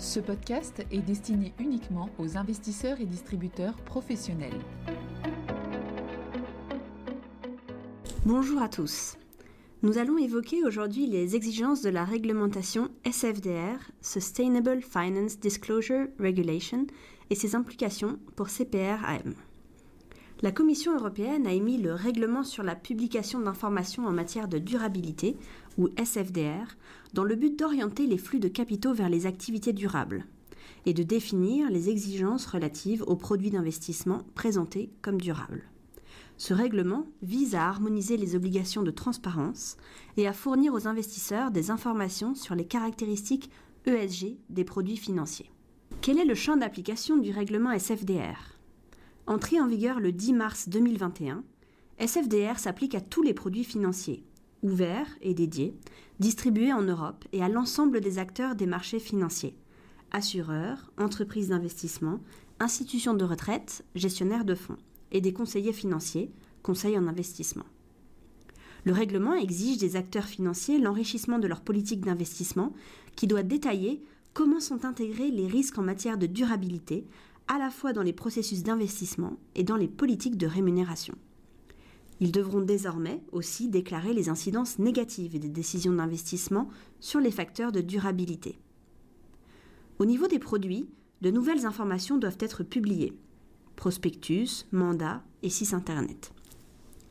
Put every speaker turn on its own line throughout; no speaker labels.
Ce podcast est destiné uniquement aux investisseurs et distributeurs professionnels.
Bonjour à tous. Nous allons évoquer aujourd'hui les exigences de la réglementation SFDR, Sustainable Finance Disclosure Regulation, et ses implications pour CPR-AM. La Commission européenne a émis le règlement sur la publication d'informations en matière de durabilité, ou SFDR, dans le but d'orienter les flux de capitaux vers les activités durables et de définir les exigences relatives aux produits d'investissement présentés comme durables. Ce règlement vise à harmoniser les obligations de transparence et à fournir aux investisseurs des informations sur les caractéristiques ESG des produits financiers. Quel est le champ d'application du règlement SFDR Entré en vigueur le 10 mars 2021, SFDR s'applique à tous les produits financiers, ouverts et dédiés, distribués en Europe et à l'ensemble des acteurs des marchés financiers, assureurs, entreprises d'investissement, institutions de retraite, gestionnaires de fonds, et des conseillers financiers, conseils en investissement. Le règlement exige des acteurs financiers l'enrichissement de leur politique d'investissement qui doit détailler comment sont intégrés les risques en matière de durabilité à la fois dans les processus d'investissement et dans les politiques de rémunération. Ils devront désormais aussi déclarer les incidences négatives des décisions d'investissement sur les facteurs de durabilité. Au niveau des produits, de nouvelles informations doivent être publiées. Prospectus, mandat et site Internet.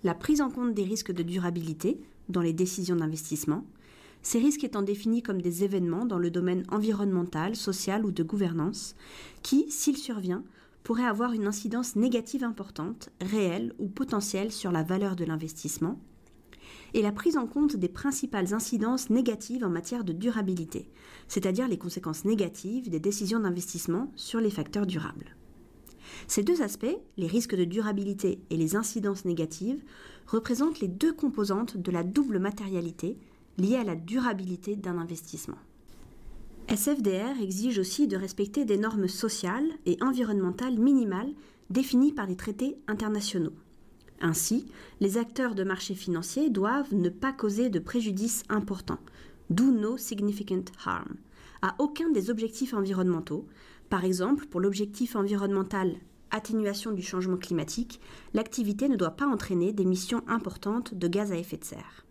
La prise en compte des risques de durabilité dans les décisions d'investissement, ces risques étant définis comme des événements dans le domaine environnemental, social ou de gouvernance, qui, s'il survient, pourraient avoir une incidence négative importante, réelle ou potentielle sur la valeur de l'investissement, et la prise en compte des principales incidences négatives en matière de durabilité, c'est-à-dire les conséquences négatives des décisions d'investissement sur les facteurs durables. Ces deux aspects, les risques de durabilité et les incidences négatives, représentent les deux composantes de la double matérialité liées à la durabilité d'un investissement. SFDR exige aussi de respecter des normes sociales et environnementales minimales définies par les traités internationaux. Ainsi, les acteurs de marché financiers doivent ne pas causer de préjudice important, do no significant harm, à aucun des objectifs environnementaux. Par exemple, pour l'objectif environnemental atténuation du changement climatique, l'activité ne doit pas entraîner d'émissions importantes de gaz à effet de serre.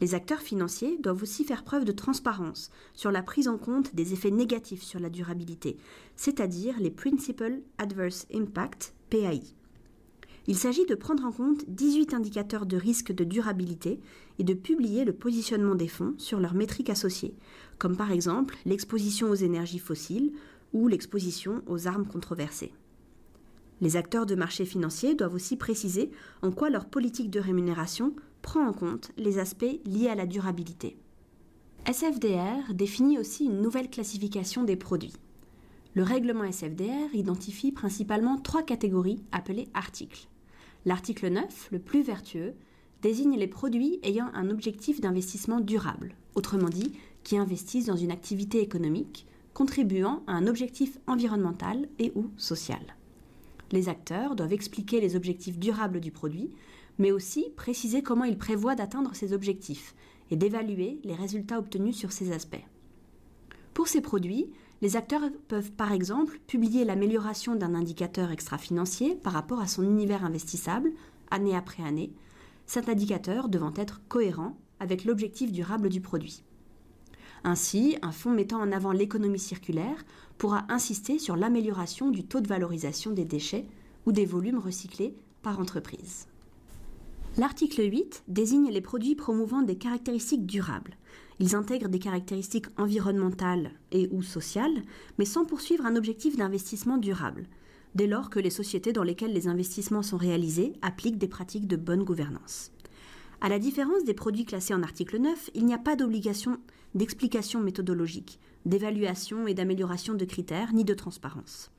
Les acteurs financiers doivent aussi faire preuve de transparence sur la prise en compte des effets négatifs sur la durabilité, c'est-à-dire les Principal Adverse Impact, PAI. Il s'agit de prendre en compte 18 indicateurs de risque de durabilité et de publier le positionnement des fonds sur leurs métriques associées, comme par exemple l'exposition aux énergies fossiles ou l'exposition aux armes controversées. Les acteurs de marché financiers doivent aussi préciser en quoi leur politique de rémunération prend en compte les aspects liés à la durabilité. SFDR définit aussi une nouvelle classification des produits. Le règlement SFDR identifie principalement trois catégories appelées articles. L'article 9, le plus vertueux, désigne les produits ayant un objectif d'investissement durable, autrement dit, qui investissent dans une activité économique, contribuant à un objectif environnemental et ou social. Les acteurs doivent expliquer les objectifs durables du produit, mais aussi préciser comment ils prévoient d'atteindre ces objectifs et d'évaluer les résultats obtenus sur ces aspects. Pour ces produits, les acteurs peuvent par exemple publier l'amélioration d'un indicateur extra-financier par rapport à son univers investissable, année après année, cet indicateur devant être cohérent avec l'objectif durable du produit. Ainsi, un fonds mettant en avant l'économie circulaire pourra insister sur l'amélioration du taux de valorisation des déchets ou des volumes recyclés par entreprise. L'article 8 désigne les produits promouvant des caractéristiques durables. Ils intègrent des caractéristiques environnementales et ou sociales, mais sans poursuivre un objectif d'investissement durable, dès lors que les sociétés dans lesquelles les investissements sont réalisés appliquent des pratiques de bonne gouvernance. À la différence des produits classés en article 9, il n'y a pas d'obligation d'explication méthodologique, d'évaluation et d'amélioration de critères, ni de transparence.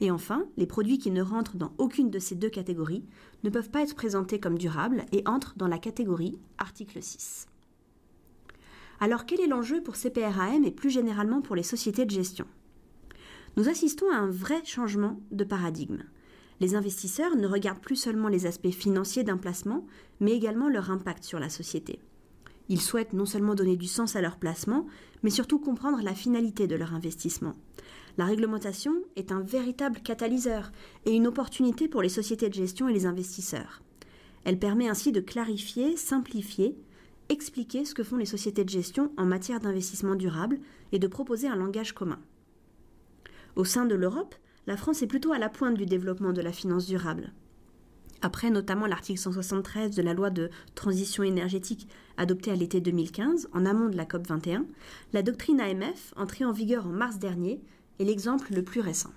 Et enfin, les produits qui ne rentrent dans aucune de ces deux catégories ne peuvent pas être présentés comme durables et entrent dans la catégorie article 6. Alors quel est l'enjeu pour CPRAM et plus généralement pour les sociétés de gestion? Nous assistons à un vrai changement de paradigme. Les investisseurs ne regardent plus seulement les aspects financiers d'un placement, mais également leur impact sur la société. Ils souhaitent non seulement donner du sens à leur placement, mais surtout comprendre la finalité de leur investissement. La réglementation est un véritable catalyseur et une opportunité pour les sociétés de gestion et les investisseurs. Elle permet ainsi de clarifier, simplifier, expliquer ce que font les sociétés de gestion en matière d'investissement durable et de proposer un langage commun. Au sein de l'Europe, la France est plutôt à la pointe du développement de la finance durable. Après notamment l'article 173 de la loi de transition énergétique adoptée à l'été 2015, en amont de la COP 21, la doctrine AMF, entrée en vigueur en mars dernier, est l'exemple le plus récent.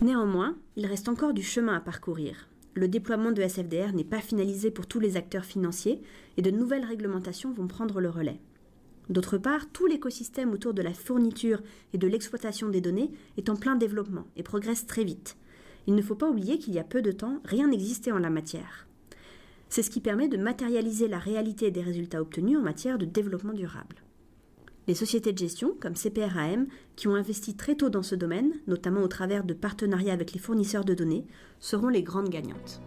Néanmoins, il reste encore du chemin à parcourir. Le déploiement de SFDR n'est pas finalisé pour tous les acteurs financiers et de nouvelles réglementations vont prendre le relais. D'autre part, tout l'écosystème autour de la fourniture et de l'exploitation des données est en plein développement et progresse très vite. Il ne faut pas oublier qu'il y a peu de temps, rien n'existait en la matière. C'est ce qui permet de matérialiser la réalité des résultats obtenus en matière de développement durable. Les sociétés de gestion, comme CPRAM, qui ont investi très tôt dans ce domaine, notamment au travers de partenariats avec les fournisseurs de données, seront les grandes gagnantes.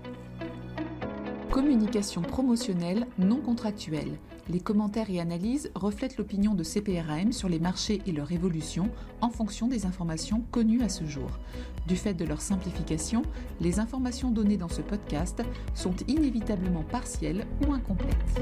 Communication promotionnelle non contractuelle. Les commentaires et analyses reflètent l'opinion de CPRAM sur les marchés et leur évolution en fonction des informations connues à ce jour. Du fait de leur simplification, les informations données dans ce podcast sont inévitablement partielles ou incomplètes.